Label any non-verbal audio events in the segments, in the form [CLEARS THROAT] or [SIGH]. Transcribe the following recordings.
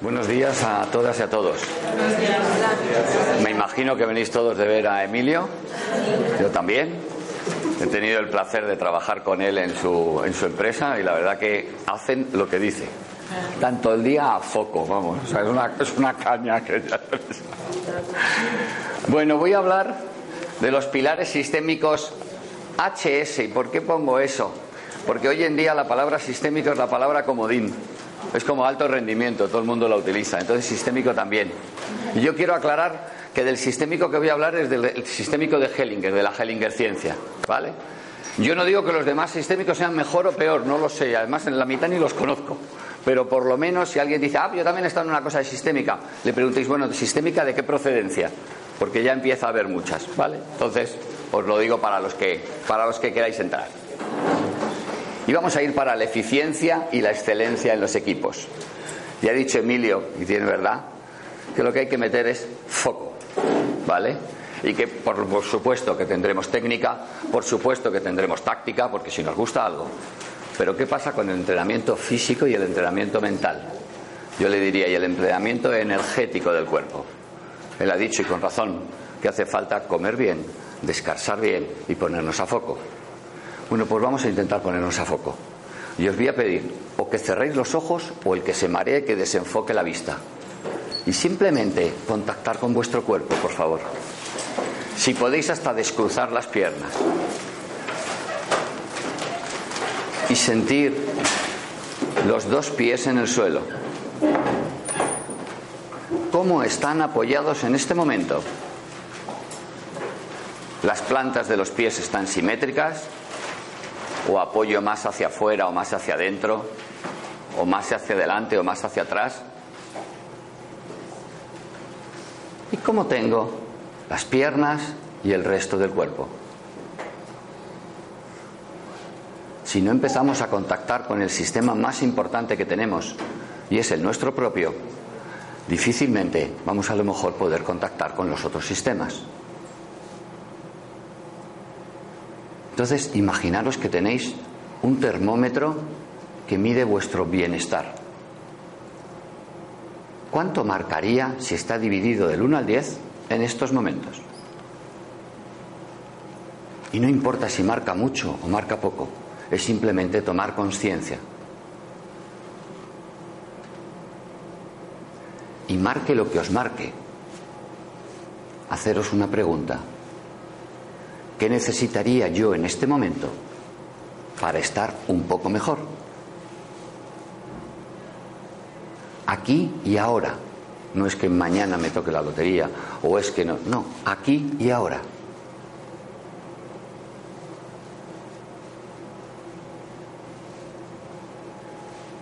Buenos días a todas y a todos. Me imagino que venís todos de ver a Emilio. Yo también. He tenido el placer de trabajar con él en su, en su empresa y la verdad que hacen lo que dice. Tanto el día a foco, vamos. O sea, es, una, es una caña que ya... [LAUGHS] Bueno, voy a hablar de los pilares sistémicos HS. ¿Y por qué pongo eso? Porque hoy en día la palabra sistémico es la palabra comodín. Es como alto rendimiento, todo el mundo la utiliza. Entonces sistémico también. Y yo quiero aclarar que del sistémico que voy a hablar es del sistémico de Hellinger, de la Hellinger ciencia. ¿Vale? Yo no digo que los demás sistémicos sean mejor o peor, no lo sé. Además, en la mitad ni los conozco. Pero por lo menos, si alguien dice, ah, yo también he estado en una cosa de sistémica, le preguntéis, bueno, ¿sistémica de qué procedencia? Porque ya empieza a haber muchas, ¿vale? Entonces, os lo digo para los que, para los que queráis entrar. Y vamos a ir para la eficiencia y la excelencia en los equipos. Ya ha dicho Emilio, y tiene verdad, que lo que hay que meter es foco, ¿vale? Y que por, por supuesto que tendremos técnica, por supuesto que tendremos táctica, porque si nos gusta algo. Pero ¿qué pasa con el entrenamiento físico y el entrenamiento mental? Yo le diría, y el entrenamiento energético del cuerpo. Él ha dicho, y con razón, que hace falta comer bien, descansar bien y ponernos a foco. Bueno, pues vamos a intentar ponernos a foco. Y os voy a pedir o que cerréis los ojos o el que se maree que desenfoque la vista. Y simplemente contactar con vuestro cuerpo, por favor. Si podéis hasta descruzar las piernas. Y sentir los dos pies en el suelo. ¿Cómo están apoyados en este momento? Las plantas de los pies están simétricas, o apoyo más hacia afuera o más hacia adentro, o más hacia adelante o más hacia atrás. ¿Y cómo tengo las piernas y el resto del cuerpo? Si no empezamos a contactar con el sistema más importante que tenemos, y es el nuestro propio, difícilmente vamos a lo mejor poder contactar con los otros sistemas. Entonces, imaginaros que tenéis un termómetro que mide vuestro bienestar. ¿Cuánto marcaría si está dividido del 1 al 10 en estos momentos? Y no importa si marca mucho o marca poco, es simplemente tomar conciencia. Y marque lo que os marque. Haceros una pregunta. ¿Qué necesitaría yo en este momento para estar un poco mejor? Aquí y ahora. No es que mañana me toque la lotería o es que no. No, aquí y ahora.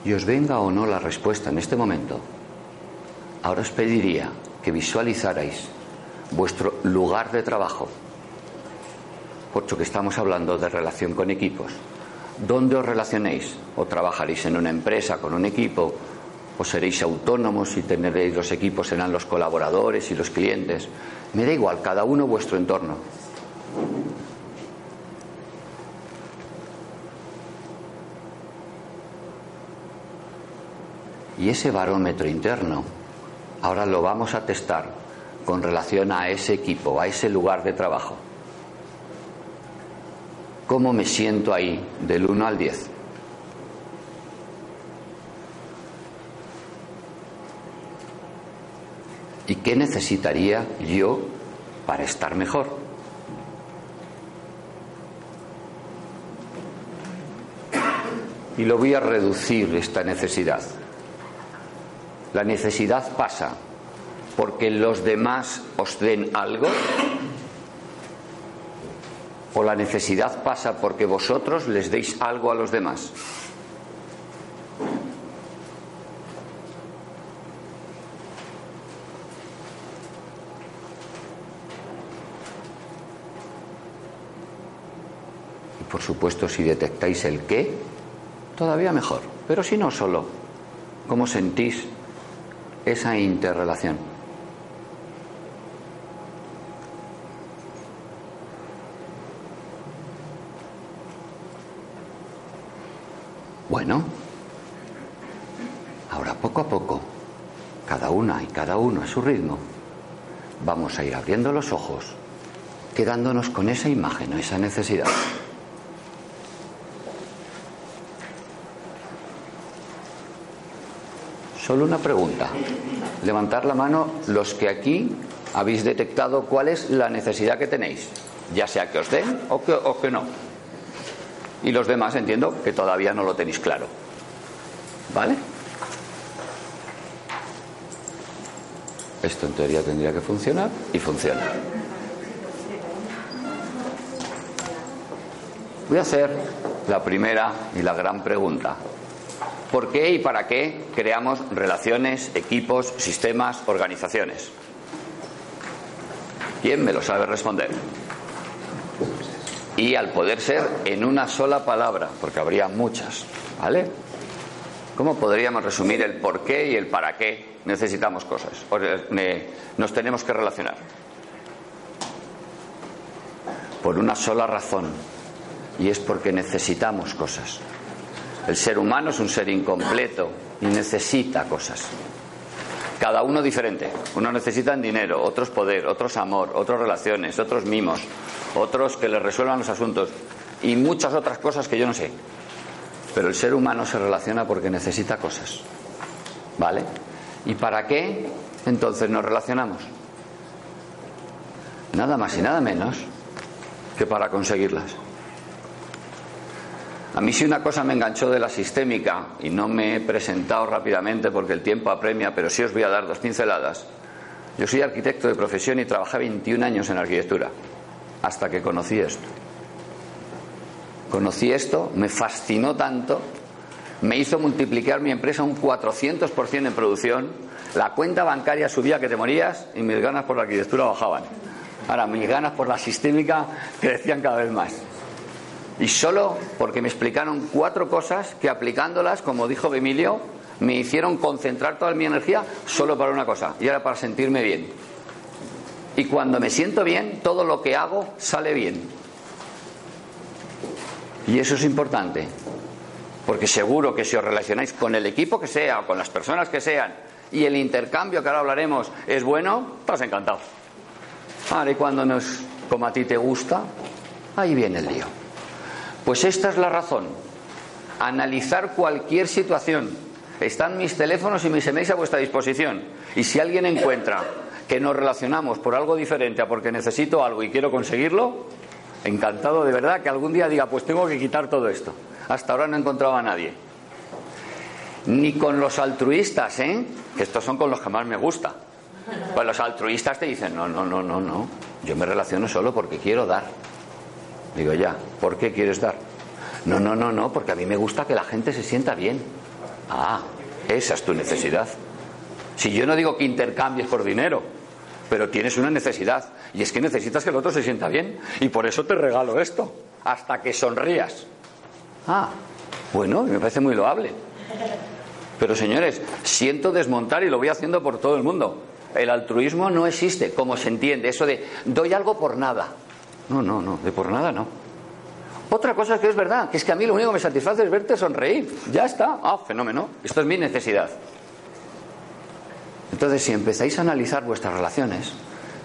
Y os venga o no la respuesta en este momento, ahora os pediría que visualizarais vuestro lugar de trabajo, puesto que estamos hablando de relación con equipos. ¿Dónde os relacionéis? ¿O trabajaréis en una empresa con un equipo? ¿O seréis autónomos y tendréis los equipos serán los colaboradores y los clientes? Me da igual, cada uno vuestro entorno. Y ese barómetro interno, ahora lo vamos a testar con relación a ese equipo, a ese lugar de trabajo. ¿Cómo me siento ahí del 1 al 10? ¿Y qué necesitaría yo para estar mejor? Y lo voy a reducir esta necesidad. La necesidad pasa porque los demás os den algo o la necesidad pasa porque vosotros les deis algo a los demás. Y por supuesto, si detectáis el qué, todavía mejor. Pero si no solo, ¿cómo sentís esa interrelación? Bueno, ahora poco a poco, cada una y cada uno a su ritmo, vamos a ir abriendo los ojos, quedándonos con esa imagen o esa necesidad. Solo una pregunta. Levantar la mano los que aquí habéis detectado cuál es la necesidad que tenéis, ya sea que os den o que, o que no. Y los demás entiendo que todavía no lo tenéis claro. ¿Vale? Esto en teoría tendría que funcionar y funciona. Voy a hacer la primera y la gran pregunta. ¿Por qué y para qué creamos relaciones, equipos, sistemas, organizaciones? ¿Quién me lo sabe responder? Y al poder ser en una sola palabra, porque habría muchas, ¿vale? ¿Cómo podríamos resumir el por qué y el para qué necesitamos cosas? O nos tenemos que relacionar. Por una sola razón, y es porque necesitamos cosas. El ser humano es un ser incompleto y necesita cosas. Cada uno diferente. Unos necesitan dinero, otros poder, otros amor, otros relaciones, otros mimos, otros que le resuelvan los asuntos y muchas otras cosas que yo no sé. Pero el ser humano se relaciona porque necesita cosas. ¿Vale? ¿Y para qué entonces nos relacionamos? Nada más y nada menos que para conseguirlas. A mí si una cosa me enganchó de la sistémica, y no me he presentado rápidamente porque el tiempo apremia, pero sí os voy a dar dos pinceladas. Yo soy arquitecto de profesión y trabajé 21 años en arquitectura, hasta que conocí esto. Conocí esto, me fascinó tanto, me hizo multiplicar mi empresa un 400% en producción, la cuenta bancaria subía que te morías y mis ganas por la arquitectura bajaban. Ahora, mis ganas por la sistémica crecían cada vez más. Y solo porque me explicaron cuatro cosas que aplicándolas, como dijo Emilio, me hicieron concentrar toda mi energía solo para una cosa, y era para sentirme bien. Y cuando me siento bien, todo lo que hago sale bien. Y eso es importante, porque seguro que si os relacionáis con el equipo que sea, o con las personas que sean, y el intercambio que ahora hablaremos es bueno, estás encantado. Ahora, y cuando no es como a ti te gusta, ahí viene el lío. Pues esta es la razón. Analizar cualquier situación. Están mis teléfonos y mis emails a vuestra disposición. Y si alguien encuentra que nos relacionamos por algo diferente a porque necesito algo y quiero conseguirlo, encantado de verdad que algún día diga, pues tengo que quitar todo esto. Hasta ahora no he encontrado a nadie. Ni con los altruistas, ¿eh? Que estos son con los que más me gusta. Pues los altruistas te dicen, no, no, no, no, no. Yo me relaciono solo porque quiero dar. Digo, ya, ¿por qué quieres dar? No, no, no, no, porque a mí me gusta que la gente se sienta bien. Ah, esa es tu necesidad. Si yo no digo que intercambies por dinero, pero tienes una necesidad, y es que necesitas que el otro se sienta bien, y por eso te regalo esto, hasta que sonrías. Ah, bueno, me parece muy loable. Pero señores, siento desmontar y lo voy haciendo por todo el mundo. El altruismo no existe, como se entiende, eso de doy algo por nada. No, no, no, de por nada no. Otra cosa que es verdad, que es que a mí lo único que me satisface es verte sonreír. Ya está. Ah, fenómeno. Esto es mi necesidad. Entonces, si empezáis a analizar vuestras relaciones,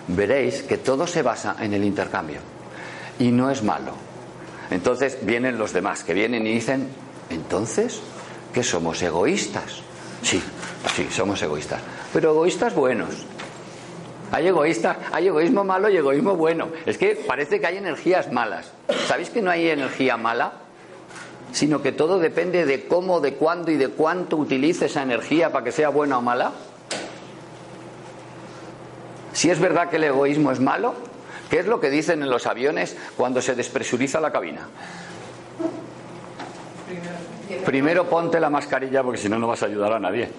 veréis que todo se basa en el intercambio. Y no es malo. Entonces vienen los demás, que vienen y dicen, entonces, ¿qué somos egoístas? Sí, sí, somos egoístas. Pero egoístas buenos, hay egoísta, hay egoísmo malo y egoísmo bueno. Es que parece que hay energías malas. ¿Sabéis que no hay energía mala? sino que todo depende de cómo, de cuándo y de cuánto utilice esa energía para que sea buena o mala? Si es verdad que el egoísmo es malo, ¿qué es lo que dicen en los aviones cuando se despresuriza la cabina? Primero ponte la mascarilla porque si no, no vas a ayudar a nadie.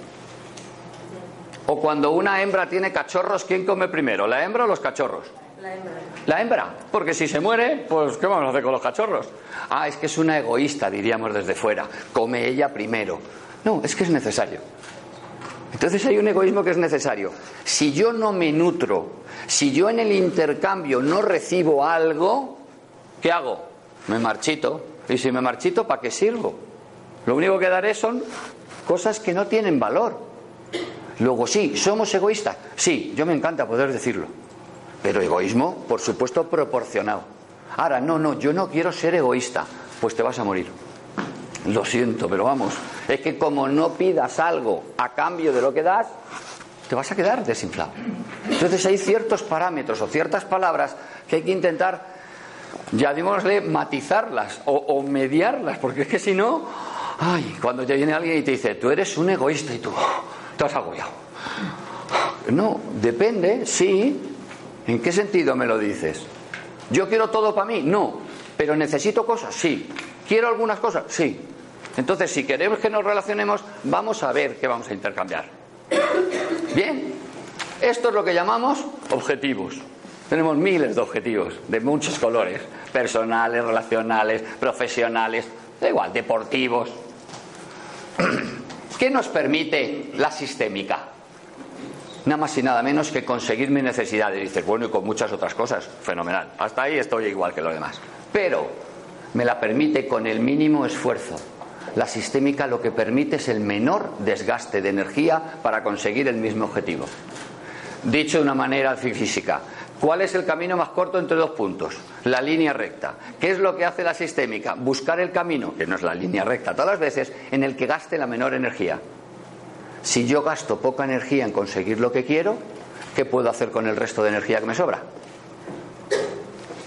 O cuando una hembra tiene cachorros, ¿quién come primero? ¿La hembra o los cachorros? La hembra. La hembra, porque si se muere, pues ¿qué vamos a hacer con los cachorros? Ah, es que es una egoísta, diríamos desde fuera. Come ella primero. No, es que es necesario. Entonces hay un egoísmo que es necesario. Si yo no me nutro, si yo en el intercambio no recibo algo, ¿qué hago? Me marchito. Y si me marchito, ¿para qué sirvo? Lo único que daré son cosas que no tienen valor. Luego sí, somos egoístas. Sí, yo me encanta poder decirlo. Pero egoísmo, por supuesto, proporcionado. Ahora, no, no, yo no quiero ser egoísta. Pues te vas a morir. Lo siento, pero vamos. Es que como no pidas algo a cambio de lo que das, te vas a quedar desinflado. Entonces hay ciertos parámetros o ciertas palabras que hay que intentar, ya digámosle, matizarlas o, mediarlas, porque es que si no, ay, cuando te viene alguien y te dice, tú eres un egoísta y tú, te has agobiado. No, depende, sí. ¿En qué sentido me lo dices? ¿Yo quiero todo para mí? No. ¿Pero necesito cosas? Sí. ¿Quiero algunas cosas? Sí. Entonces, si queremos que nos relacionemos, vamos a ver qué vamos a intercambiar. Bien. Esto es lo que llamamos objetivos. Tenemos miles de objetivos, de muchos colores. Personales, relacionales, profesionales, da igual, deportivos. ¿Qué nos permite la sistémica? Nada más y nada menos que conseguir mis necesidades. Dices, bueno, y con muchas otras cosas. Fenomenal. Hasta ahí estoy igual que los demás. Pero me la permite con el mínimo esfuerzo. La sistémica lo que permite es el menor desgaste de energía para conseguir el mismo objetivo. Dicho de una manera física, ¿cuál es el camino más corto entre dos puntos? La línea recta. ¿Qué es lo que hace la sistémica? Buscar el camino, que no es la línea recta todas las veces, en el que gaste la menor energía. Si yo gasto poca energía en conseguir lo que quiero, ¿qué puedo hacer con el resto de energía que me sobra?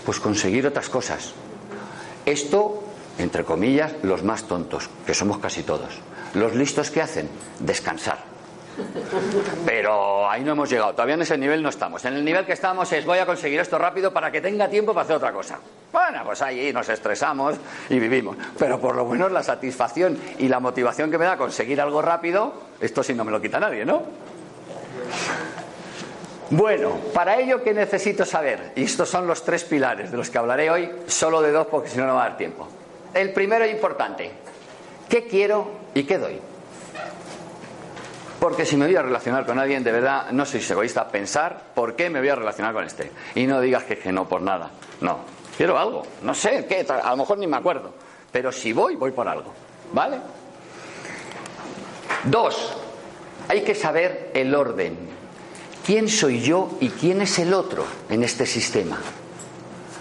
Pues conseguir otras cosas. Esto, entre comillas, los más tontos, que somos casi todos. Los listos que hacen, descansar. Pero ahí no hemos llegado, todavía en ese nivel no estamos. En el nivel que estamos es voy a conseguir esto rápido para que tenga tiempo para hacer otra cosa. Bueno, pues ahí nos estresamos y vivimos. Pero por lo menos la satisfacción y la motivación que me da conseguir algo rápido, esto sí no me lo quita nadie, ¿no? Bueno, para ello, ¿qué necesito saber? Y estos son los tres pilares de los que hablaré hoy, solo de dos porque si no, no va a dar tiempo. El primero es importante. ¿Qué quiero y qué doy? Porque si me voy a relacionar con alguien, de verdad, no soy egoísta, pensar por qué me voy a relacionar con este. Y no digas que, que no por nada. No, quiero algo. No sé qué, a lo mejor ni me acuerdo. Pero si voy, voy por algo. ¿Vale? Dos, hay que saber el orden. ¿Quién soy yo y quién es el otro en este sistema?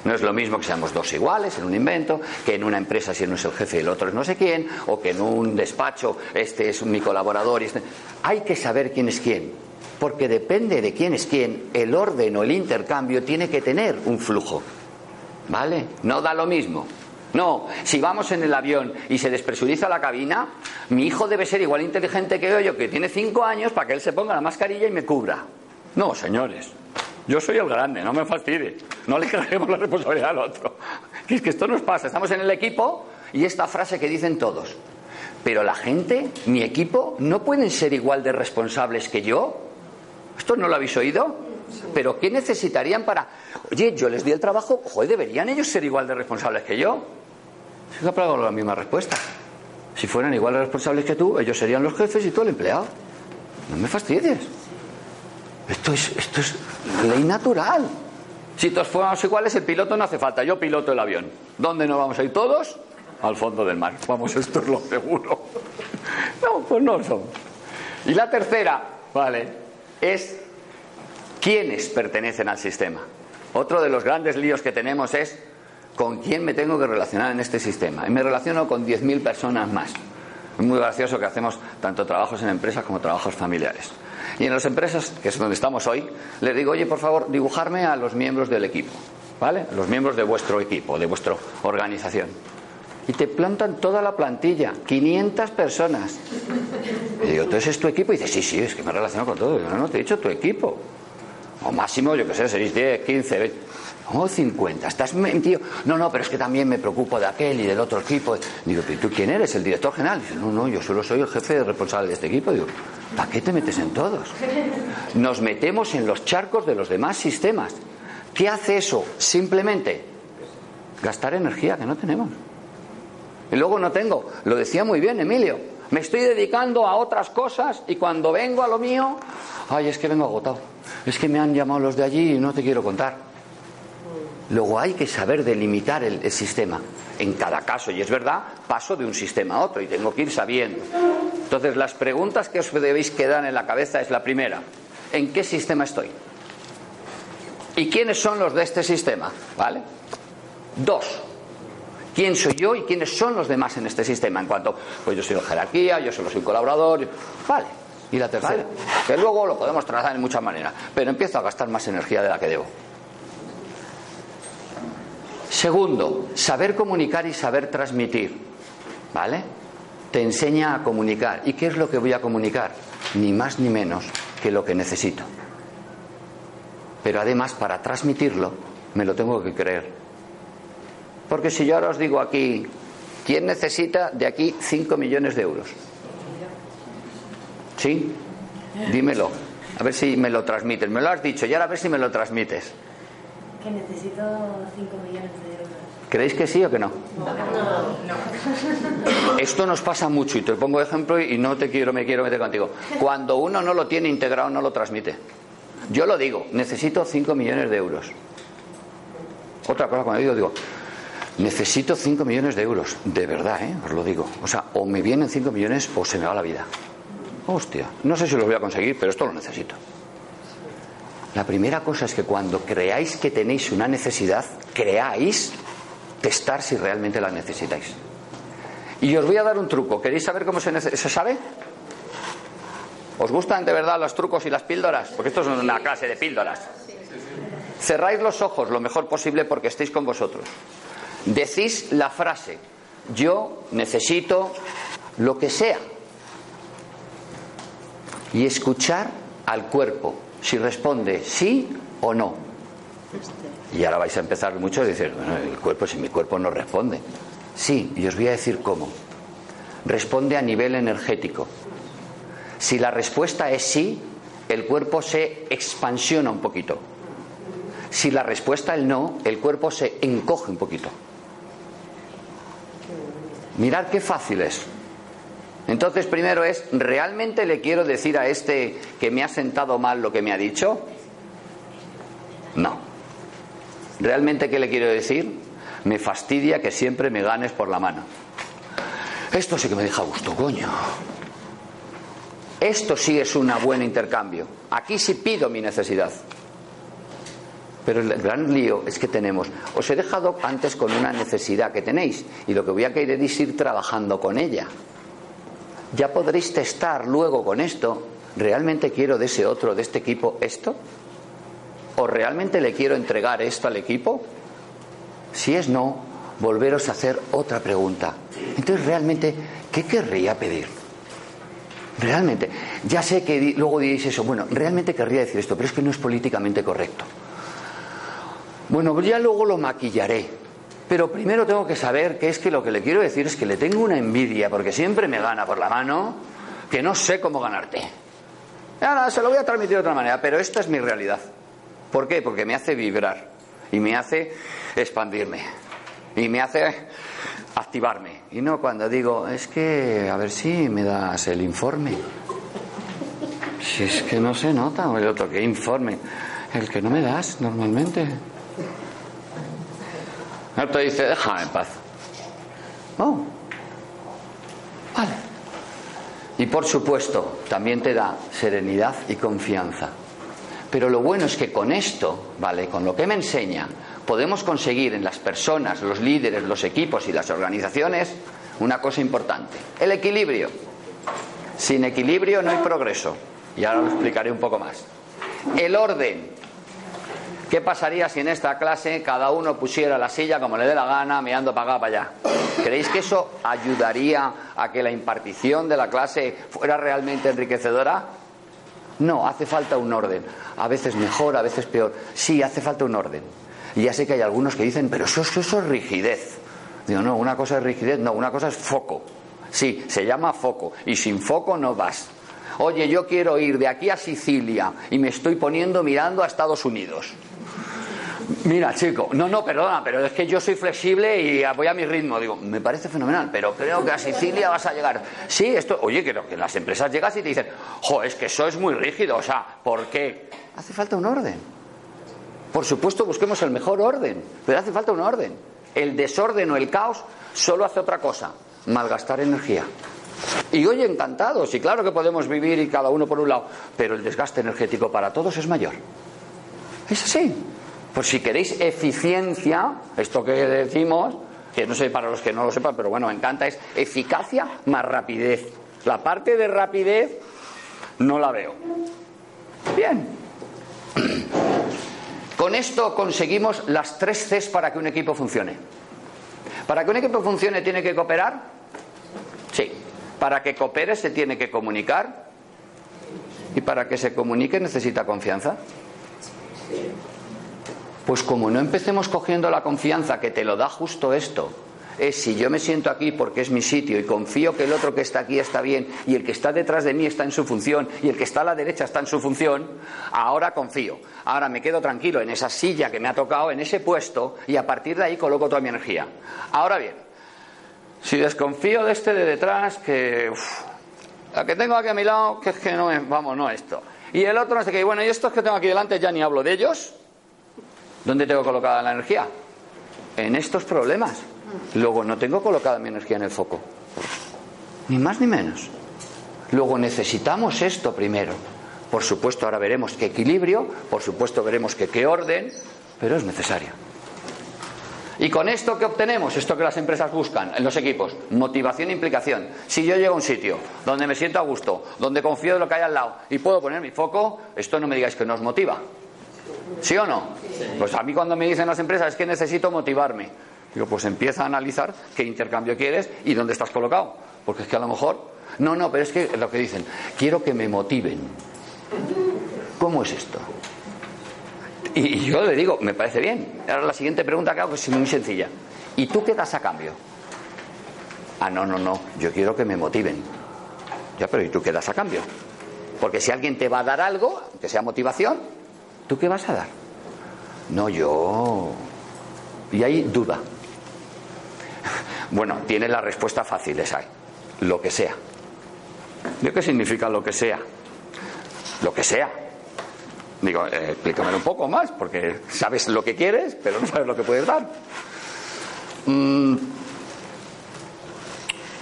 No es lo mismo que seamos dos iguales en un invento, que en una empresa si uno es el jefe y el otro es no sé quién, o que en un despacho este es mi colaborador y este... Hay que saber quién es quién, porque depende de quién es quién, el orden o el intercambio tiene que tener un flujo. ¿Vale? No da lo mismo. No, si vamos en el avión y se despresuriza la cabina, mi hijo debe ser igual inteligente que yo, que tiene cinco años, para que él se ponga la mascarilla y me cubra. No, señores. Yo soy el grande, no me fastidie. No le [LAUGHS] carguemos la responsabilidad al otro. Es que esto nos pasa. Estamos en el equipo y esta frase que dicen todos. Pero la gente, mi equipo, no pueden ser igual de responsables que yo. ¿Esto no lo habéis oído? Pero ¿qué necesitarían para.? Oye, yo les di el trabajo, joder, ¿deberían ellos ser igual de responsables que yo? Si que la misma respuesta. Si fueran igual de responsables que tú, ellos serían los jefes y tú el empleado. No me fastidies. Esto es, esto es ley natural. Si todos fuéramos iguales, el piloto no hace falta. Yo piloto el avión. ¿Dónde nos vamos a ir todos? Al fondo del mar. Vamos, esto es lo seguro. [LAUGHS] No, pues no somos. Y la tercera, vale, es quiénes pertenecen al sistema. Otro de los grandes líos que tenemos es con quién me tengo que relacionar en este sistema. Y me relaciono con 10.000 personas más. Es muy gracioso que hacemos tanto trabajos en empresas como trabajos familiares. Y en las empresas, que es donde estamos hoy, les digo, oye, por favor, dibujarme a los miembros del equipo, ¿vale? Los miembros de vuestro equipo, de vuestra organización. y te plantan toda la plantilla, 500 personas. Y digo, entonces es tu equipo. Y dice, sí, sí, es que me relaciono con todo. Digo, no, no, te he dicho tu equipo. O máximo, yo qué sé, seréis 10, 15, 20. Oh, 50, estás mentido. No, no, pero es que también me preocupo de aquel y del otro equipo. Digo, ¿pero tú quién eres? ¿El director general? Dice, no, no, yo solo soy el jefe responsable de este equipo. Digo, ¿para qué te metes en todos? [LAUGHS] Nos metemos en los charcos de los demás sistemas. ¿Qué hace eso? Simplemente gastar energía que no tenemos. Y luego no tengo. Lo decía muy bien Emilio. Me estoy dedicando a otras cosas y cuando vengo a lo mío, ay, es que vengo agotado. Es que me han llamado los de allí y no te quiero contar. Luego hay que saber delimitar el, sistema. En cada caso, y es verdad, paso de un sistema a otro y tengo que ir sabiendo. Entonces, las preguntas que os debéis quedar en la cabeza es la primera. ¿En qué sistema estoy? ¿Y quiénes son los de este sistema? ¿Vale? Dos. ¿Quién soy yo y quiénes son los demás en este sistema? En cuanto, pues yo soy jerarquía, yo solo soy colaborador. Vale. Y la tercera, que luego lo podemos trazar en muchas maneras, pero empiezo a gastar más energía de la que debo. Segundo, saber comunicar y saber transmitir. ¿Vale? Te enseña a comunicar. ¿Y qué es lo que voy a comunicar? Ni más ni menos que lo que necesito. Pero además, para transmitirlo, me lo tengo que creer. Porque si yo ahora os digo aquí, ¿quién necesita de aquí 5 millones de euros? ¿Sí? Dímelo. A ver si me lo transmites. Me lo has dicho y ahora a ver si me lo transmites necesito 5 millones de euros. ¿Creéis que sí o que no? No, no. [LAUGHS] Esto nos pasa mucho y te pongo ejemplo y no te quiero, me quiero meter contigo. Cuando uno no lo tiene integrado, no lo transmite. Yo lo digo, necesito 5 millones de euros. Otra cosa, cuando digo, digo, necesito 5 millones de euros. De verdad, ¿eh? Os lo digo. O sea, o me vienen 5 millones o se me va la vida. Hostia, no sé si los voy a conseguir, pero esto lo necesito. La primera cosa es que cuando creáis que tenéis una necesidad, creáis testar si realmente la necesitáis. Y os voy a dar un truco. ¿Queréis saber cómo se, se sabe? ¿Os gustan de verdad los trucos y las píldoras? Porque esto es una clase de píldoras. Cerráis los ojos lo mejor posible porque estéis con vosotros. Decís la frase, yo necesito lo que sea. Y escuchar al cuerpo si responde sí o no. Y ahora vais a empezar mucho a decir, el cuerpo, si mi cuerpo no responde. Sí, y os voy a decir cómo. Responde a nivel energético. Si la respuesta es sí, el cuerpo se expansiona un poquito. Si la respuesta es no, el cuerpo se encoge un poquito. Mirad qué fácil es. Entonces, primero es, ¿realmente le quiero decir a este que me ha sentado mal lo que me ha dicho? No. ¿Realmente qué le quiero decir? Me fastidia que siempre me ganes por la mano. Esto sí que me deja gusto, coño. Esto sí es un buen intercambio. Aquí sí pido mi necesidad. Pero el gran lío es que tenemos, os he dejado antes con una necesidad que tenéis y lo que voy a querer es ir trabajando con ella ya podréis testar luego con esto, ¿realmente quiero de ese otro, de este equipo, esto? ¿O realmente le quiero entregar esto al equipo? Si es no, volveros a hacer otra pregunta. Entonces, ¿realmente qué querría pedir? Realmente, ya sé que luego diréis eso, bueno, realmente querría decir esto, pero es que no es políticamente correcto. Bueno, ya luego lo maquillaré, pero primero tengo que saber que es que lo que le quiero decir es que le tengo una envidia, porque siempre me gana por la mano, que no sé cómo ganarte. Ahora se lo voy a transmitir de otra manera, pero esta es mi realidad. ¿Por qué? Porque me hace vibrar y me hace expandirme y me hace activarme. Y no cuando digo, es que a ver si me das el informe. Si es que no se nota, o el otro, ¿qué informe? El que no me das normalmente. El dice, déjame en paz. Oh. Vale. Y por supuesto, también te da serenidad y confianza. Pero lo bueno es que con esto, ¿vale? Con lo que me enseña, podemos conseguir en las personas, los líderes, los equipos y las organizaciones una cosa importante, el equilibrio. Sin equilibrio no hay progreso. Y ahora lo explicaré un poco más. El orden. ¿Qué pasaría si en esta clase cada uno pusiera la silla como le dé la gana, mirando para acá, para allá? ¿Creéis que eso ayudaría a que la impartición de la clase fuera realmente enriquecedora? No, hace falta un orden. A veces mejor, a veces peor. Sí, hace falta un orden. Y ya sé que hay algunos que dicen, pero eso, eso, eso es rigidez. Digo, no, una cosa es rigidez, no, una cosa es foco. Sí, se llama foco. Y sin foco no vas. Oye, yo quiero ir de aquí a Sicilia y me estoy poniendo mirando a Estados Unidos. Mira, chico, no, no, perdona, pero es que yo soy flexible y voy a mi ritmo. Digo, me parece fenomenal, pero creo que a Sicilia vas a llegar. Sí, esto, oye, creo que las empresas llegas y te dicen, jo, es que eso es muy rígido, o sea, ¿por qué? Hace falta un orden. Por supuesto, busquemos el mejor orden, pero hace falta un orden. El desorden o el caos solo hace otra cosa, malgastar energía. Y hoy encantados, y claro que podemos vivir y cada uno por un lado, pero el desgaste energético para todos es mayor. Es así. Pues si queréis eficiencia, esto que decimos, que no sé para los que no lo sepan, pero bueno, me encanta, es eficacia más rapidez. La parte de rapidez no la veo. Bien. Con esto conseguimos las tres Cs para que un equipo funcione. Para que un equipo funcione tiene que cooperar. Sí. Para que coopere se tiene que comunicar. Y para que se comunique necesita confianza. Pues como no empecemos cogiendo la confianza que te lo da justo esto, es si yo me siento aquí porque es mi sitio y confío que el otro que está aquí está bien y el que está detrás de mí está en su función y el que está a la derecha está en su función, ahora confío. Ahora me quedo tranquilo en esa silla que me ha tocado, en ese puesto y a partir de ahí coloco toda mi energía. Ahora bien, si desconfío de este de detrás, que la que tengo aquí a mi lado, que es que no es, vamos, no esto. Y el otro no sé qué, bueno, y estos que tengo aquí delante ya ni hablo de ellos. ¿Dónde tengo colocada la energía? En estos problemas. Luego no tengo colocada mi energía en el foco. Ni más ni menos. Luego necesitamos esto primero. Por supuesto, ahora veremos qué equilibrio, por supuesto veremos que qué orden, pero es necesario. ¿Y con esto qué obtenemos? Esto que las empresas buscan en los equipos. Motivación e implicación. Si yo llego a un sitio donde me siento a gusto, donde confío en lo que hay al lado y puedo poner mi foco, esto no me digáis que nos motiva. ¿Sí o no? Pues a mí cuando me dicen las empresas es que necesito motivarme. Digo, pues empieza a analizar qué intercambio quieres y dónde estás colocado. Porque es que a lo mejor... No, no, pero es que lo que dicen, quiero que me motiven. ¿Cómo es esto? Y yo le digo, me parece bien. Ahora la siguiente pregunta que hago es muy sencilla. ¿Y tú qué das a cambio? Ah, no, no, no. Yo quiero que me motiven. Ya, pero ¿y tú qué das a cambio? Porque si alguien te va a dar algo, que sea motivación, ¿Tú qué vas a dar? No, yo. Y hay duda. [LAUGHS] Bueno, tiene la respuesta fácil, esa. Lo que sea. ¿De qué significa lo que sea? Lo que sea. Digo, eh, un poco más, porque sabes lo que quieres, pero no sabes lo que puedes dar. Mm,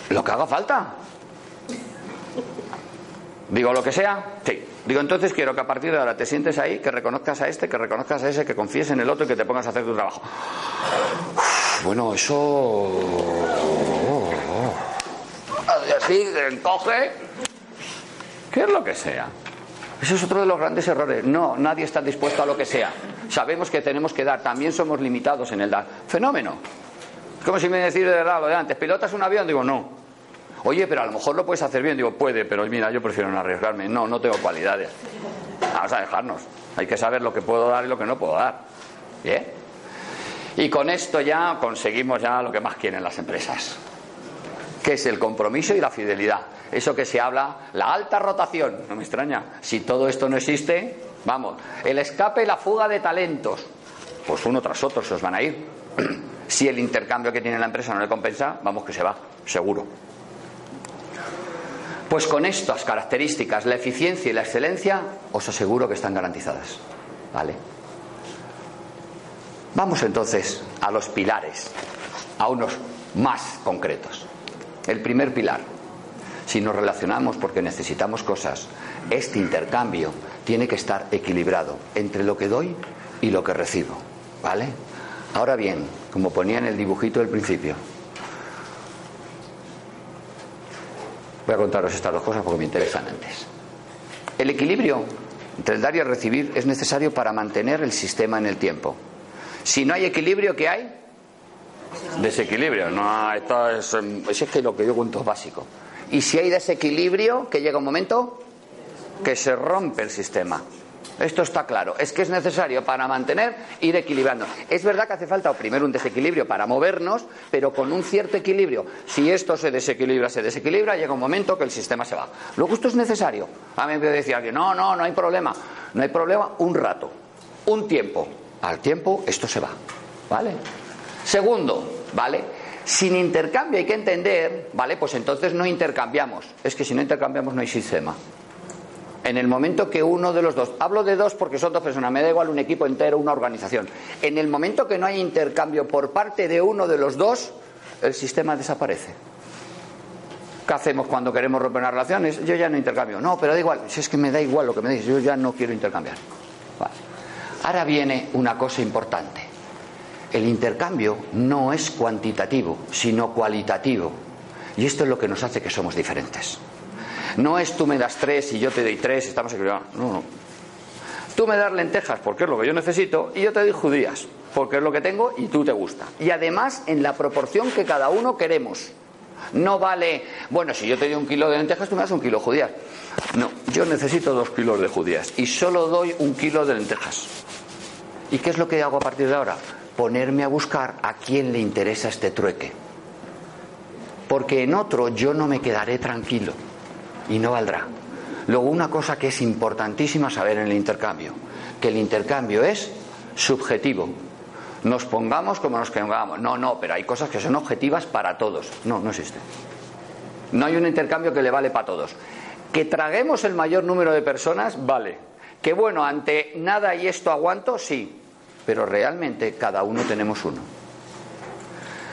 lo que haga falta. Digo, lo que sea, sí. Digo, entonces quiero que a partir de ahora te sientes ahí, que reconozcas a este, que reconozcas a ese, que confíes en el otro y que te pongas a hacer tu trabajo. bueno, eso. Así, encoge. ¿Qué es lo que sea? Eso es otro de los grandes errores. No, nadie está dispuesto a lo que sea. Sabemos que tenemos que dar, también somos limitados en el dar. Fenómeno. Es como si me decís de verdad lo de antes, ¿pilotas un avión? Digo, no. Oye, pero a lo mejor lo puedes hacer bien. Digo, puede, pero mira, yo prefiero no arriesgarme. No, no tengo cualidades. Vamos a dejarnos. Hay que saber lo que puedo dar y lo que no puedo dar. ¿Bien? Y con esto ya conseguimos ya lo que más quieren las empresas, que es el compromiso y la fidelidad. Eso que se habla, la alta rotación, no me extraña. Si todo esto no existe, vamos, el escape y la fuga de talentos, pues uno tras otro se os van a ir. [CLEARS THROAT] Si el intercambio que tiene la empresa no le compensa, vamos que se va, seguro. Pues con estas características, la eficiencia y la excelencia, os aseguro que están garantizadas. ¿Vale? Vamos entonces a los pilares, a unos más concretos. El primer pilar, si nos relacionamos porque necesitamos cosas, este intercambio tiene que estar equilibrado entre lo que doy y lo que recibo. ¿Vale? Ahora bien, como ponía en el dibujito del principio, Voy a contaros estas dos cosas porque me interesan antes. El equilibrio entre el dar y el recibir es necesario para mantener el sistema en el tiempo. Si no hay equilibrio, ¿qué hay? Desequilibrio. No, esto es, es que lo que yo cuento es básico. Y si hay desequilibrio, que llega un momento que se rompe el sistema. Esto está claro. Es que es necesario para mantener, ir equilibrando. Es verdad que hace falta primero un desequilibrio para movernos, pero con un cierto equilibrio. Si esto se desequilibra, se desequilibra, llega un momento que el sistema se va. Luego esto es necesario. A mí me decía alguien, no, no, no hay problema. No hay problema un rato, un tiempo. Al tiempo esto se va. ¿Vale? Segundo, ¿vale? Sin intercambio hay que entender, ¿vale? Pues entonces no intercambiamos. Es que si no intercambiamos no hay sistema. En el momento que uno de los dos, hablo de dos porque son dos personas, me da igual un equipo entero, una organización. En el momento que no hay intercambio por parte de uno de los dos, el sistema desaparece. ¿Qué hacemos cuando queremos romper unas relaciones? Yo ya no intercambio. No, pero da igual, si es que me da igual lo que me dices, yo ya no quiero intercambiar. Ahora viene una cosa importante. El intercambio no es cuantitativo, sino cualitativo. Y esto es lo que nos hace que somos diferentes. No es tú me das tres y yo te doy tres, estamos equilibrados. No, no. Tú me das lentejas porque es lo que yo necesito y yo te doy judías porque es lo que tengo y tú te gusta. Y además en la proporción que cada uno queremos. No vale, bueno, si yo te doy un kilo de lentejas, tú me das un kilo de judías. No, yo necesito dos kilos de judías y solo doy un kilo de lentejas. ¿Y qué es lo que hago a partir de ahora? Ponerme a buscar a quién le interesa este trueque. Porque en otro yo no me quedaré tranquilo y no valdrá. Luego, una cosa que es importantísima saber en el intercambio, que el intercambio es subjetivo. Nos pongamos como nos pongamos. No, no, pero hay cosas que son objetivas para todos. No, no existe. No hay un intercambio que le vale para todos. Que traguemos el mayor número de personas, vale. Que bueno, ante nada y esto aguanto, sí. Pero realmente cada uno tenemos uno.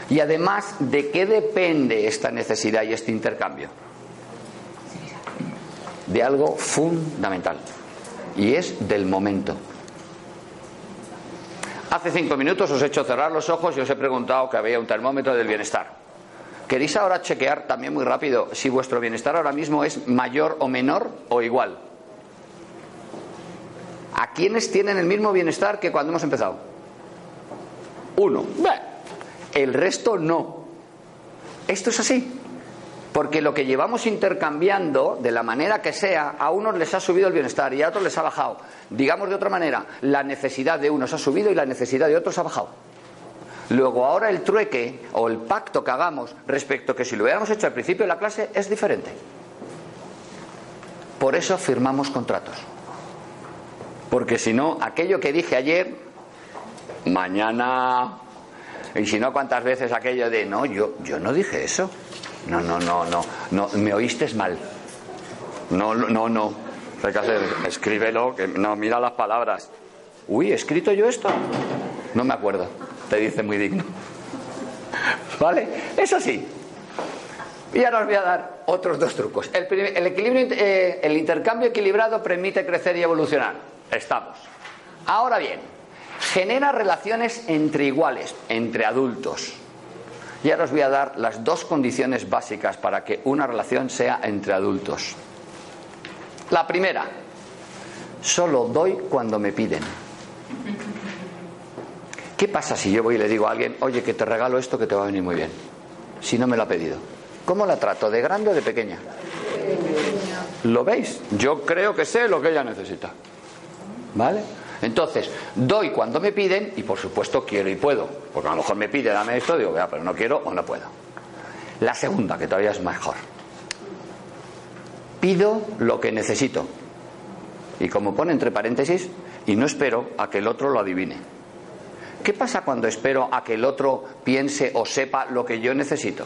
Y además, ¿de qué depende esta necesidad y este intercambio? De algo fundamental y es del momento. Hace cinco minutos os he hecho cerrar los ojos y os he preguntado que había un termómetro del bienestar. ¿Queréis ahora chequear también muy rápido si vuestro bienestar ahora mismo es mayor o menor o igual? ¿A quiénes tienen el mismo bienestar que cuando hemos empezado? Uno. El resto no. Esto es así. Porque lo que llevamos intercambiando, de la manera que sea, a unos les ha subido el bienestar y a otros les ha bajado. Digamos de otra manera, la necesidad de unos ha subido y la necesidad de otros ha bajado. Luego ahora el trueque o el pacto que hagamos respecto que si lo hubiéramos hecho al principio de la clase es diferente. Por eso firmamos contratos. Porque si no, aquello que dije ayer, mañana, y si no, cuántas veces aquello de, no, yo, yo no dije eso. No, no, no, no, no, me oíste mal. No, no, no. Hay que hacer, escríbelo, que no, mira las palabras. Uy, ¿he escrito yo esto? No me acuerdo. Te dice muy digno. ¿Vale? Eso sí. Y ahora os voy a dar otros dos trucos. El, equilibrio, eh, el intercambio equilibrado permite crecer y evolucionar. Estamos. Ahora bien, genera relaciones entre iguales, entre adultos. Y ahora os voy a dar las dos condiciones básicas para que una relación sea entre adultos. La primera, solo doy cuando me piden. ¿Qué pasa si yo voy y le digo a alguien, oye, que te regalo esto que te va a venir muy bien? Si no me lo ha pedido. ¿Cómo la trato? ¿De grande o de pequeña? ¿Lo veis? Yo creo que sé lo que ella necesita. ¿Vale? Entonces, doy cuando me piden y por supuesto quiero y puedo. Porque a lo mejor me pide, dame esto, digo, vea, pero no quiero o no puedo. La segunda, que todavía es mejor. Pido lo que necesito. Y como pone entre paréntesis, y no espero a que el otro lo adivine. ¿Qué pasa cuando espero a que el otro piense o sepa lo que yo necesito?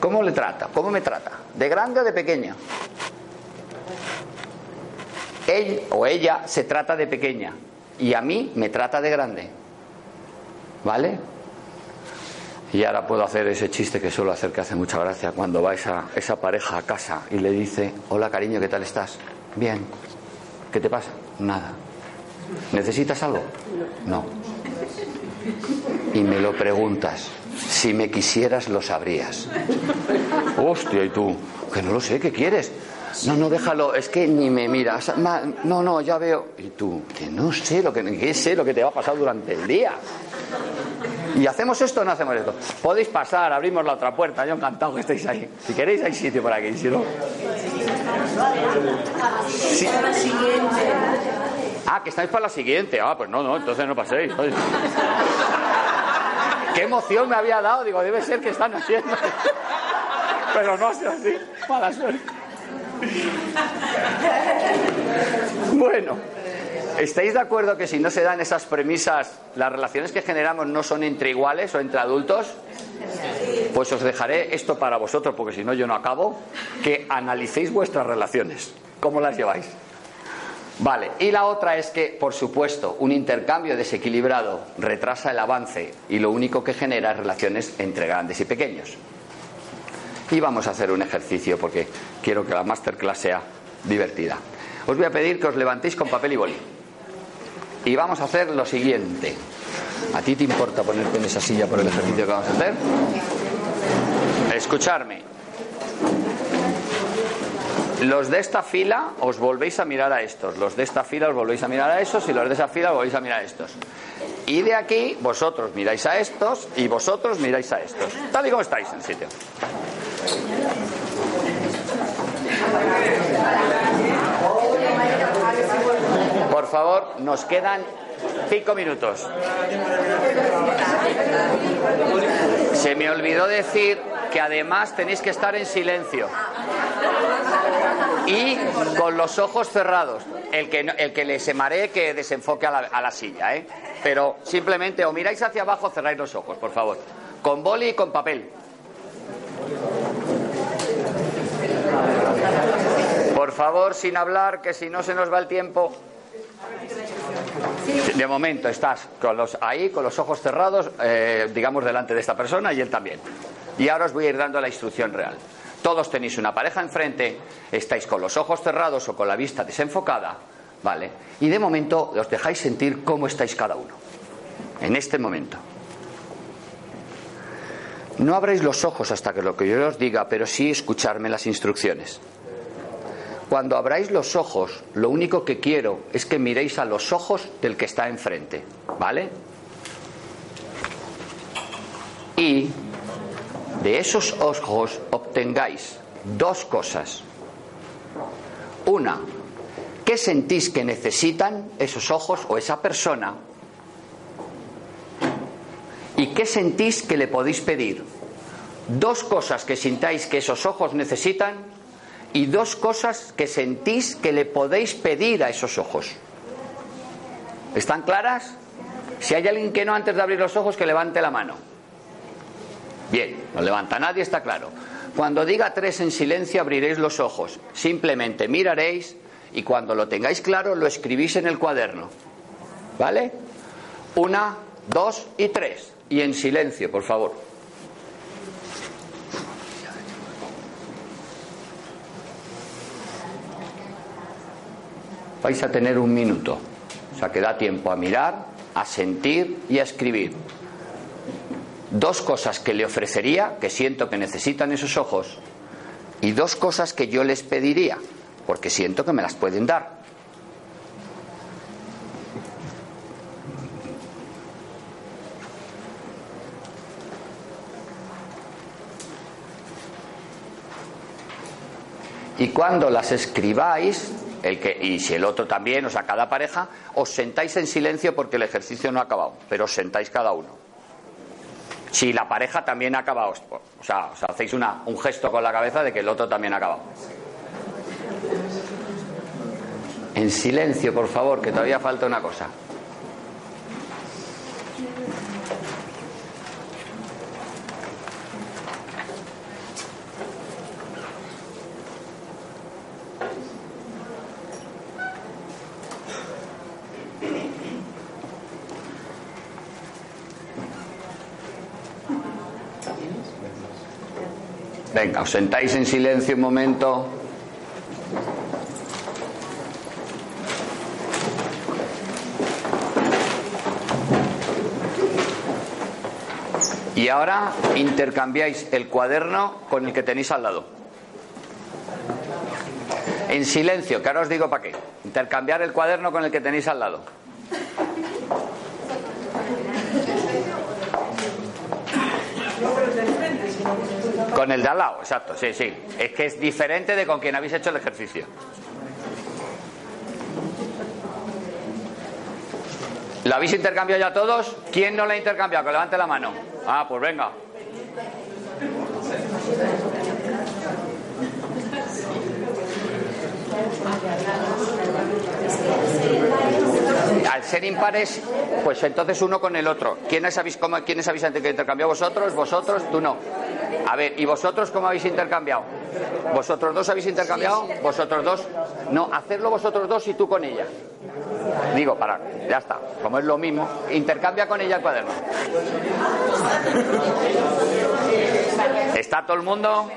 ¿Cómo le trata? ¿Cómo me trata? ¿De grande o de pequeña? Él o ella se trata de pequeña y a mí me trata de grande. ¿Vale? Y ahora puedo hacer ese chiste que suelo hacer que hace mucha gracia cuando va esa, esa pareja a casa y le dice, hola cariño, ¿qué tal estás? Bien. ¿Qué te pasa? Nada. ¿Necesitas algo? No. Y me lo preguntas. Si me quisieras, lo sabrías. Hostia, ¿y tú? Que no lo sé, ¿qué quieres? No, no, déjalo, es que ni me miras. No, no, ya veo. Y tú, que no sé lo que, sé lo que te va a pasar durante el día. ¿Y hacemos esto o no hacemos esto? Podéis pasar, abrimos la otra puerta, yo encantado que estéis ahí. Si queréis hay sitio por aquí, si no... Sí. Ah, que estáis para la siguiente. Ah, pues no, no, entonces no paséis. Qué emoción me había dado, digo, debe ser que están haciendo. Pero no ha sido así. Mala suerte. Bueno, ¿estáis de acuerdo que si no se dan esas premisas, las relaciones que generamos no son entre iguales o entre adultos? Pues os dejaré esto para vosotros, porque si no yo no acabo, que analicéis vuestras relaciones. ¿Cómo las lleváis? Vale, y la otra es que, por supuesto, un intercambio desequilibrado retrasa el avance y lo único que genera es relaciones entre grandes y pequeños. Y vamos a hacer un ejercicio porque quiero que la masterclass sea divertida. Os voy a pedir que os levantéis con papel y boli. Y vamos a hacer lo siguiente. ¿A ti te importa ponerte en esa silla por el ejercicio que vamos a hacer? Escucharme. Los de esta fila os volvéis a mirar a estos, los de esta fila os volvéis a mirar a esos y los de esa fila os volvéis a mirar a estos. Y de aquí vosotros miráis a estos y vosotros miráis a estos. Tal y como estáis en sitio. Por favor, nos quedan cinco minutos. Se me olvidó decir que además tenéis que estar en silencio y con los ojos cerrados. El que, el que le que desenfoque a la, a la silla, ¿eh? Pero simplemente o miráis hacia abajo o cerráis los ojos, por favor. Con boli y con papel. Por favor, sin hablar, que si no se nos va el tiempo. De momento estás ahí, con los ojos cerrados, eh, digamos, delante de esta persona y él también. Y ahora os voy a ir dando la instrucción real. Todos tenéis una pareja enfrente, estáis con los ojos cerrados o con la vista desenfocada, ¿vale? Y de momento os dejáis sentir cómo estáis cada uno. En este momento. No abréis los ojos hasta que lo que yo os diga, pero sí escucharme las instrucciones. Cuando abráis los ojos, lo único que quiero es que miréis a los ojos del que está enfrente, ¿vale? Y de esos ojos obtengáis dos cosas. Una, ¿qué sentís que necesitan esos ojos o esa persona? ¿Y qué sentís que le podéis pedir? Dos cosas que sintáis que esos ojos necesitan y dos cosas que sentís que le podéis pedir a esos ojos. ¿Están claras? Si hay alguien que no antes de abrir los ojos, que levante la mano. Bien, no levanta nadie, está claro. Cuando diga tres en silencio, abriréis los ojos. Simplemente miraréis y cuando lo tengáis claro, lo escribís en el cuaderno. ¿Vale? Una, dos y tres. Y en silencio, por favor. Vais a tener un minuto. O sea que da tiempo a mirar, a sentir y a escribir. Dos cosas que le ofrecería, que siento que necesitan esos ojos, y dos cosas que yo les pediría, porque siento que me las pueden dar. Y cuando las escribáis, el que, y si el otro también, o sea, cada pareja, os sentáis en silencio porque el ejercicio no ha acabado, pero os sentáis cada uno. Si la pareja también ha acabado, o sea, os hacéis una, un gesto con la cabeza de que el otro también ha acabado. En silencio, por favor, que todavía falta una cosa. Venga, os sentáis en silencio un momento. Y ahora intercambiáis el cuaderno con el que tenéis al lado. En silencio, que ahora os digo para qué. Intercambiar el cuaderno con el que tenéis al lado. Con el de al lado, exacto, sí, sí. Es que es diferente de con quien habéis hecho el ejercicio. ¿Lo habéis intercambiado ya todos? ¿Quién no lo ha intercambiado? Que levante la mano. Ah, pues venga. Al ser impares, pues entonces uno con el otro. ¿Quiénes habéis, cómo, ¿quiénes habéis intercambiado? ¿Vosotros? ¿Vosotros? Tú no. A ver, ¿y vosotros cómo habéis intercambiado? ¿Vosotros dos habéis intercambiado? ¿Vosotros dos? No, hacerlo vosotros dos y tú con ella. Digo, para, ya está. Como es lo mismo, intercambia con ella el cuaderno. ¿Está todo el mundo?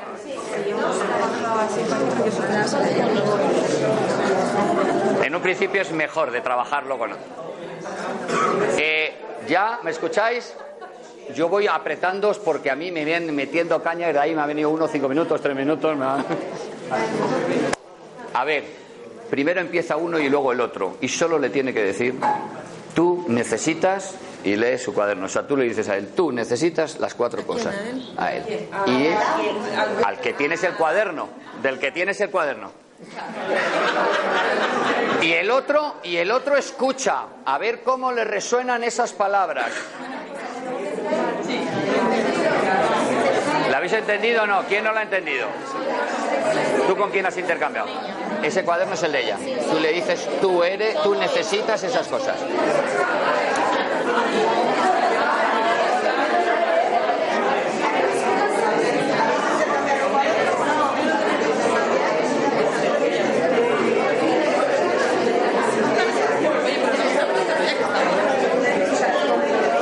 En un principio es mejor de trabajarlo con otro. Eh, ¿Ya? ¿Me escucháis? Yo voy apretándoos porque a mí me vienen metiendo caña y de ahí me ha venido uno, cinco minutos, tres minutos. A ver, primero empieza uno y luego el otro. Y solo le tiene que decir, tú necesitas, y lee su cuaderno. O sea, tú le dices a él, tú necesitas las cuatro cosas. A él. Y él, al que tienes el cuaderno, del que tienes el cuaderno. Y el otro, y el otro escucha a ver cómo le resuenan esas palabras. Habéis entendido o no? ¿Quién no la ha entendido? ¿Tú con quién has intercambiado? Ese cuaderno es el de ella. Tú le dices, tú eres, tú necesitas esas cosas.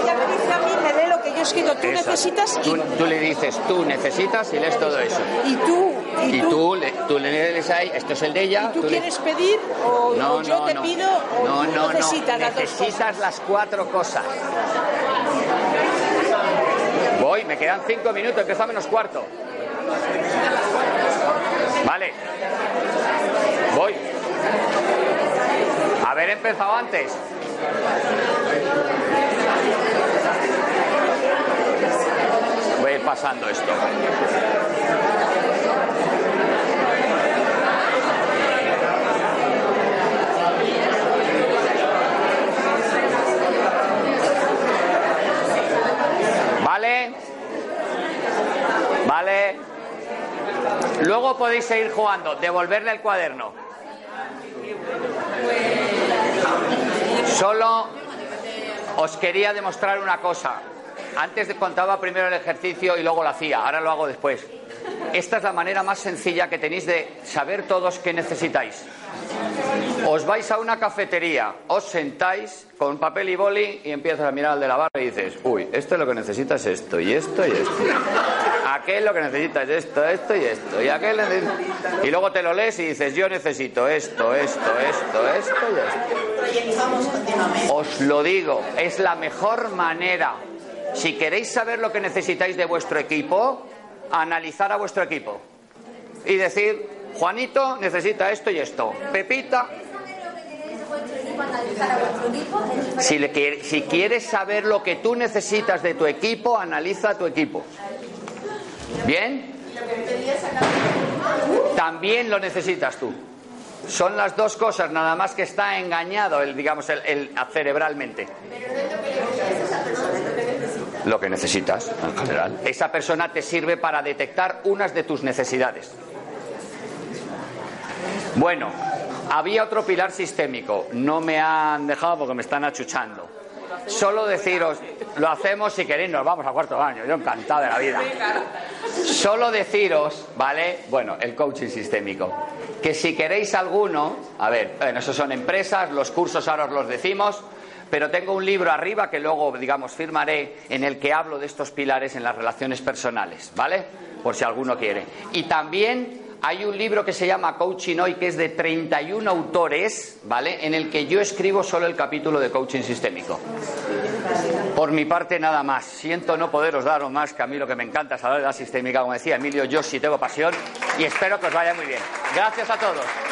Ella me dice a mí, me lee lo que yo he Tú y, Tú, tú le dices, tú necesitas y lees todo eso. y tú, y, Y tú, le, tú le lees ahí, esto es el de ella. ¿Tú le- quieres pedir o, No, o yo no, te no. pido o no, tú no, no. necesitas las Necesitas las cuatro cosas. Voy, me quedan cinco minutos, empieza a menos cuarto. Vale. Voy. Haber empezado antes. Voy a ir pasando esto. ¿Vale? ¿Vale? Luego podéis seguir jugando, devolverle el cuaderno. Solo os quería demostrar una cosa. Antes contaba primero el ejercicio y luego lo hacía, ahora lo hago después. Esta es la manera más sencilla que tenéis de saber todos qué necesitáis. Os vais a una cafetería, os sentáis con papel y boli y empiezas a mirar al de la barra y dices, uy, esto es lo que necesitas esto y esto y esto. Aquel lo que necesita es esto, esto y esto. Y aquel necesita- Y luego te lo lees y dices, yo necesito esto, esto, esto, esto y esto. Os lo digo, es la mejor manera. Si queréis saber lo que necesitáis de vuestro equipo, analizar a vuestro equipo. Y decir, Juanito necesita esto y esto. Pepita, si, le si quieres saber lo que tú necesitas de tu equipo, analiza a tu equipo. ¿Bien? También lo necesitas tú. Son las dos cosas, nada más que está engañado, el, digamos, el, el- cerebralmente. Lo que necesitas, en general. Esa persona te sirve para detectar unas de tus necesidades. Bueno, había otro pilar sistémico. No me han dejado porque me están achuchando. Solo deciros, lo hacemos si queréis, nos vamos a cuarto año. Yo encantado de la vida. Solo deciros, ¿vale? Bueno, el coaching sistémico. Que si queréis alguno, a ver, bueno, esos son empresas, los cursos ahora os los decimos, pero tengo un libro arriba que luego, digamos, firmaré en el que hablo de estos pilares en las relaciones personales, ¿vale? Por si alguno quiere. Y también hay un libro que se llama Coaching Hoy, que es de 31 autores, ¿vale? En el que yo escribo solo el capítulo de coaching sistémico. Por mi parte, nada más. Siento no poderos daros más, que a mí lo que me encanta es hablar de la sistémica. Como decía Emilio, yo sí tengo pasión y espero que os vaya muy bien. Gracias a todos.